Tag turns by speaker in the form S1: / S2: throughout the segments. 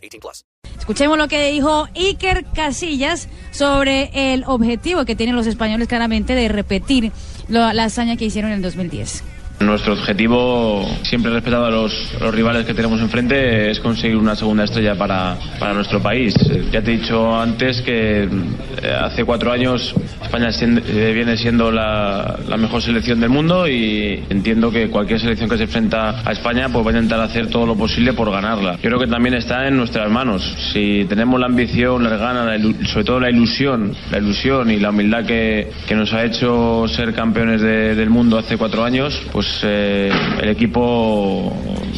S1: 18 plus.
S2: Escuchemos lo que dijo Iker Casillas sobre el objetivo que tienen los españoles claramente de repetir la hazaña que hicieron en el 2010.
S3: Nuestro objetivo, siempre respetado a los, rivales que tenemos enfrente, es conseguir una segunda estrella para, para nuestro país. Ya te he dicho antes que eh, hace cuatro años España eh, viene siendo la, la mejor selección del mundo y entiendo que cualquier selección que se enfrenta a España pues va a intentar hacer todo lo posible por ganarla. Yo creo que también está en nuestras manos. Si tenemos la ambición, las ganas, la ilu- sobre todo la ilusión, la ilusión y la humildad que, que nos ha hecho ser campeones de- del mundo hace cuatro años, pues eh, el equipo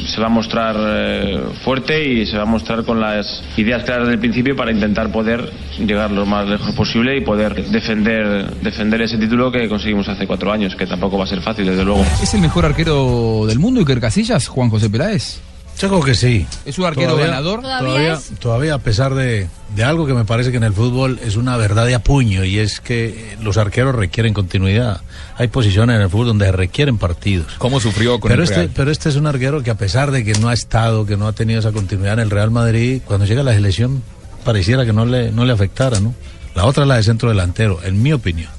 S3: se va a mostrar eh, fuerte y se va a mostrar con las ideas claras del principio para intentar poder llegar lo más lejos posible y poder defender, defender ese título que conseguimos hace cuatro años, que tampoco va a ser fácil, desde luego.
S4: ¿Es el mejor arquero del mundo, Iker Casillas, Juan José Peláez?
S5: Yo creo que sí.
S4: ¿Es un arquero
S5: Todavía-
S4: ganador?
S2: ¿Todavía
S5: Todavía,
S2: es?
S5: todavía a pesar de, de algo que me parece que en el fútbol es una verdad de apuño y es que los arqueros requieren continuidad. Hay posiciones en el fútbol donde requieren partidos.
S4: ¿Cómo sufrió con
S5: Pero
S4: el
S5: este,
S4: Real?
S5: pero este es un arquero que a pesar de que no ha estado, que no ha tenido esa continuidad en el Real Madrid, cuando llega a la selección pareciera que no le, no le afectara, ¿no? La otra es la de centro delantero, en mi opinión.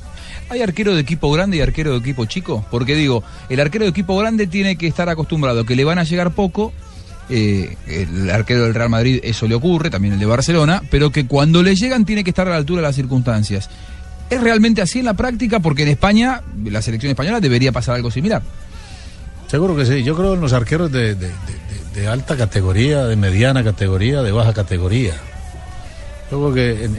S4: ¿Hay arquero de equipo grande y arquero de equipo chico? Porque digo, el arquero de equipo grande tiene que estar acostumbrado que le van a llegar poco. Eh, el arquero del Real Madrid eso le ocurre, también el de Barcelona, pero que cuando le llegan tiene que estar a la altura de las circunstancias. ¿Es realmente así en la práctica? Porque en España, la selección española debería pasar algo similar.
S5: Seguro que sí. Yo creo en los arqueros de, alta categoría, de mediana categoría, de baja categoría. Yo creo que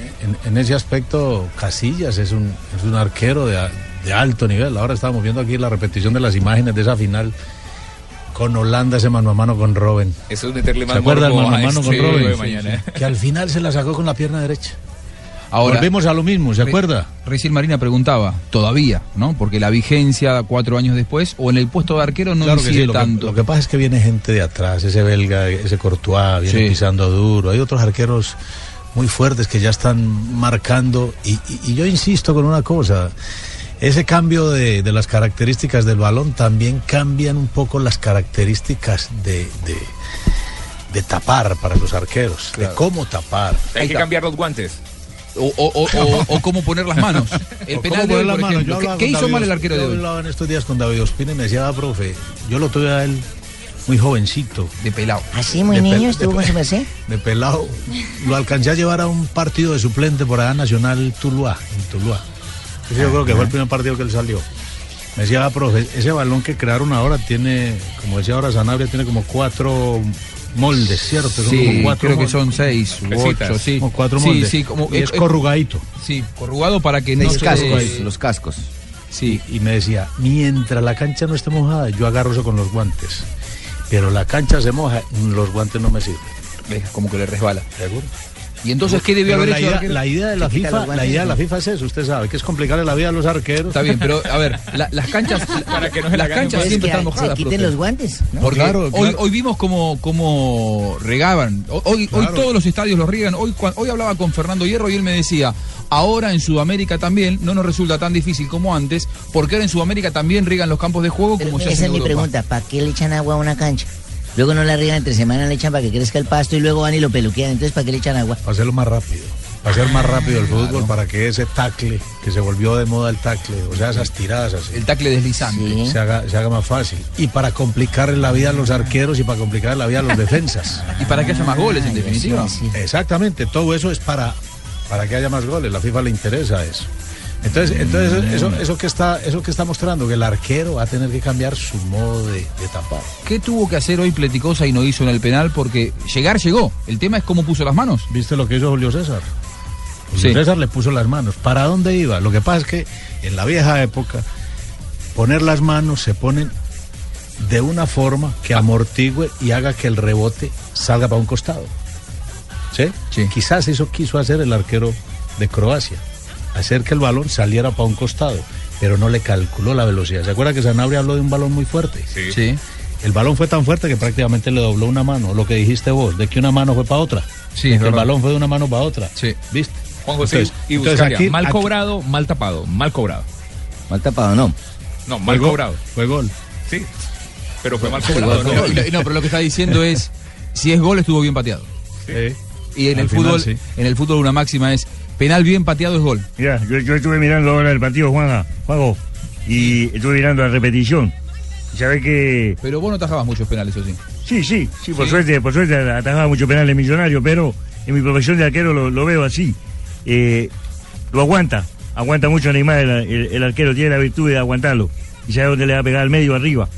S5: en, ese aspecto Casillas es un, es un arquero de alto nivel. Ahora estamos viendo aquí la repetición de las imágenes de esa final con Holanda, ese mano a mano con Robin.
S6: Eso es meterle
S5: ¿Se
S6: más
S5: acuerda el mano a mano con
S6: este mañana.
S5: Que al final se la sacó con la pierna derecha.
S4: Ahora,
S5: Volvemos a lo mismo, ¿se acuerda?
S4: Recién Marina preguntaba, todavía, ¿no? Porque la vigencia cuatro años después, o en el puesto de arquero no
S5: Claro
S4: incide
S5: sí, lo que,
S4: tanto.
S5: lo que pasa es que viene gente de atrás, ese belga, ese Courtois, viene
S4: Sí.
S5: pisando duro. Hay otros arqueros muy fuertes que ya están marcando. Y, y- y yo insisto con una cosa: ese cambio de, de las características del balón también cambian un poco las características de, de, de tapar para los arqueros, de cómo tapar.
S6: Hay que cambiar los guantes.
S4: O, o- o- o- o cómo poner las manos. El
S5: ¿O
S4: penal de hoy, por ejemplo.
S5: Yo
S4: ¿Qué, hizo
S5: David
S4: mal el arquero de
S5: Yo
S4: hoy?
S5: hablaba en estos días con David Ospina y me decía, "Ah, profe, yo lo tuve a él muy jovencito.
S4: De pelado.
S7: Así, muy
S5: De
S7: niño, estuvo con su merced.
S5: de pelado. Lo alcancé a llevar a un partido de suplente por allá Nacional Tuluá, en Tuluá. Ese yo creo que fue el primer partido que él salió. Me decía, "Ah, profe, ese balón que crearon ahora tiene, como decía ahora Sanabria, tiene como cuatro moldes, ¿cierto? Son
S4: Sí,
S5: como cuatro
S4: creo que son seis u ocho, sí.
S5: Como cuatro moldes.
S4: sí, como,
S5: y es
S4: eh, eh,
S5: corrugadito.
S4: Sí, corrugado para que no
S7: Los
S4: se...
S7: cascos,
S4: los cascos. Sí,
S5: Y me decía, mientras la cancha no esté mojada, yo agarro eso con los guantes. Pero la cancha se moja, los guantes no me sirven.
S4: como que le resbala.
S5: ¿Seguro?
S4: ¿Y entonces qué debió haber
S5: la
S4: hecho
S5: idea, la idea de la
S7: Se
S5: FIFA, la idea de la. FIFA es eso, usted sabe, que es complicarle la vida a los arqueros.
S4: Está bien, pero a ver, la- las canchas,
S6: Para que no se la
S4: las canchas siempre
S7: que
S4: están
S7: se
S4: mojadas.
S7: quiten
S4: profe.
S7: los guantes, ¿no?
S4: Porque
S5: Claro,
S4: hoy,
S5: claro.
S4: hoy vimos cómo, cómo regaban. Hoy, hoy, todos los estadios los riegan. Hoy, hoy hablaba con Fernando Hierro y él me decía, ahora en Sudamérica también no nos resulta tan difícil como antes, porque ahora en Sudamérica también riegan los campos de juego
S7: Pero
S4: como se hace
S7: esa es mi
S4: Europa.
S7: pregunta, ¿para qué le echan agua a una cancha? Luego no la riegan entre semana, le echan para que crezca el pasto y luego van y lo peluquean. Entonces, ¿para qué le echan agua?
S5: Para hacerlo más rápido. Para hacer más rápido el fútbol, para que ese tacle, que se volvió de moda el tacle, o sea, esas tiradas así,
S4: El tacle deslizante.
S7: Sí.
S5: se, haga, se haga más fácil. Y para complicarle la vida a los arqueros y para complicarle la vida a los defensas.
S4: Y para que haya más goles, en definitiva.
S7: sí, sí.
S5: Exactamente, todo eso es para, para que haya más goles. La FIFA le interesa eso. Entonces, entonces eso, eso que está, eso que está mostrando, que el arquero va a tener que cambiar su modo de, de tapar.
S4: ¿Qué tuvo que hacer hoy Pleticosa y no hizo en el penal? Porque llegar llegó. El tema es cómo puso las manos.
S5: ¿Viste lo que hizo Julio César? Julio
S4: Sí.
S5: César le puso las manos. ¿Para dónde iba? Lo que pasa es que en la vieja época, poner las manos se ponen de una forma que amortigue y haga que el rebote salga para un costado. ¿sí?
S4: Sí.
S5: Quizás eso quiso hacer el arquero de Croacia, hacer que el balón saliera para un costado, pero no le calculó la velocidad. ¿Se acuerda que Sanabria habló de un balón muy fuerte?
S4: Sí.
S5: El balón fue tan fuerte que prácticamente le dobló una mano, lo que dijiste vos, de que una mano fue para otra.
S4: Sí,
S5: De
S4: es
S5: que el balón fue de una mano para otra.
S4: Sí.
S5: ¿Viste?
S6: Juan José
S5: Entonces-
S6: y
S5: entonces aquí-
S6: mal
S5: aquí-
S6: cobrado, mal tapado, mal cobrado.
S7: Mal tapado, no.
S6: No,
S5: Fue
S6: mal
S5: gol,
S6: cobrado.
S5: Fue gol.
S6: Sí, pero fue mal cobrado.
S4: No, pero lo que está diciendo es, si es gol estuvo bien pateado. Y en
S5: Al
S4: el
S5: final,
S4: fútbol,
S5: sí.
S4: en el fútbol una máxima es penal bien pateado es gol.
S8: Mira, yo, yo estuve mirando ahora el partido, Juanja, Juanjo, y estuve mirando la repetición. Y sabés que.
S4: Pero vos no atajabas muchos penales, eso sí.
S8: Sí, sí, sí, por
S4: Sí.
S8: suerte, por suerte atajaba mucho penales millonarios, pero en mi profesión de arquero lo, lo veo así. Eh, lo aguanta, aguanta mucho Neymar, el, el- el arquero tiene la virtud de aguantarlo. Y sabe dónde le va a pegar al medio arriba.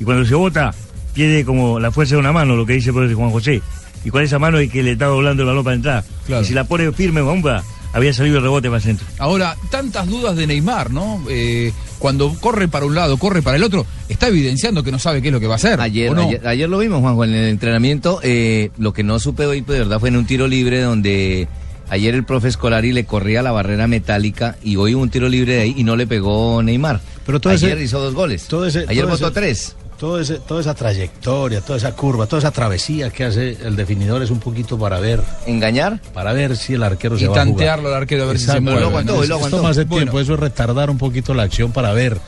S8: Y cuando se bota, pierde como la fuerza de una mano, lo que dice por Juan José. Y con esa mano es que le está doblando el balón para entrar.
S4: Claro.
S8: Y si la pone firme, bomba, había salido el rebote para el centro.
S4: Ahora, tantas dudas de Neymar, ¿no? Eh, cuando corre para un lado, corre para el otro, está evidenciando que no sabe qué es lo que va a hacer.
S7: Ayer,
S4: ¿o no?
S7: ayer, ayer lo vimos, Juanjo, en el entrenamiento. eh, lo que no supe hoy, pues, de verdad, fue en un tiro libre donde ayer el profe Escolari le corría la barrera metálica y hoy hubo un tiro libre de ahí y no le pegó Neymar.
S5: Pero todo
S7: ayer
S5: ese-
S7: hizo dos goles.
S5: todo ese-
S7: ayer
S5: todo
S7: votó
S5: ese-
S7: tres.
S5: Todo ese, toda esa trayectoria, toda esa curva, toda esa travesía que hace el definidor es un poquito para ver,
S7: ¿Engañar?
S5: para ver si el arquero
S4: Y
S5: se va a jugar.
S4: tantearlo al arquero a ver si se
S5: Exacto.
S4: mueve.
S7: Lo y lo
S5: Esto
S7: aguantó.
S5: más de
S4: Bueno.
S5: tiempo, eso es retardar un poquito la acción para ver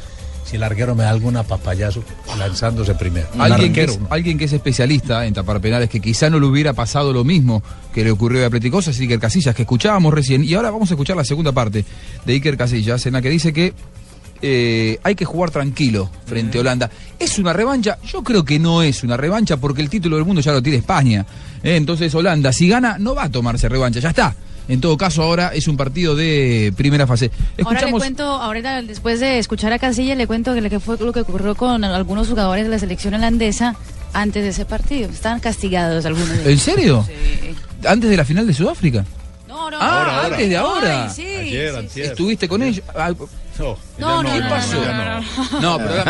S5: si el arquero me da alguna papayazo lanzándose primero.
S4: Alguien que, es,
S5: ¿no?
S4: alguien que es especialista en tapar penales, que quizá no le hubiera pasado lo mismo que le ocurrió a Atlético, es Iker Casillas, que escuchábamos recién. Y ahora vamos a escuchar la segunda parte de Iker Casillas, en la que dice que eh, hay que jugar tranquilo frente a Holanda. ¿Es una revancha? Yo creo que no es una revancha porque el título del mundo ya lo tiene España. ¿eh? Entonces Holanda, si gana, no va a tomarse revancha, ya está. En todo caso, ahora es un partido de primera fase.
S2: Ahora le
S4: Escuchamos.
S2: cuento, ahora después de escuchar a Casilla, le cuento que lo que fue lo que ocurrió con algunos jugadores de la selección holandesa antes de ese partido. Están castigados algunos de
S4: ¿En
S2: ellos.
S4: serio?
S2: Sí.
S4: ¿Antes de la final de Sudáfrica?
S2: No, no.
S4: Ah, antes de ahora.
S2: Ay, sí,
S5: Ayer,
S2: sí.
S4: ¿Estuviste con ellos? Ah,
S5: No,
S2: No, no,
S4: ¿Qué pasó?
S2: no, no, no.
S4: No, pero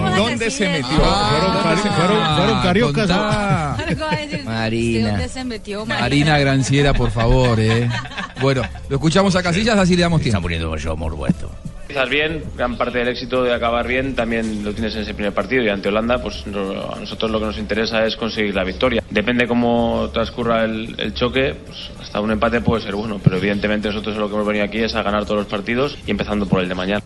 S2: No,
S6: ¿Dónde se
S2: Casillas.
S6: metió?
S5: Fueron fueron cariocas,
S7: Marina.
S2: ¿de ¿Dónde se metió Marina?
S4: Marina Granciera, por favor, eh. Bueno, lo escuchamos a Casillas, así le damos tiempo.
S7: poniendo mucho morbo esto.
S3: Empiezas bien, gran parte del éxito de acabar bien también lo tienes en ese primer partido y ante Holanda, pues a nosotros lo que nos interesa es conseguir la victoria. Depende cómo transcurra el, el choque, pues hasta un empate puede ser bueno, pero evidentemente nosotros lo que hemos venido aquí es a ganar todos los partidos y empezando por el de mañana.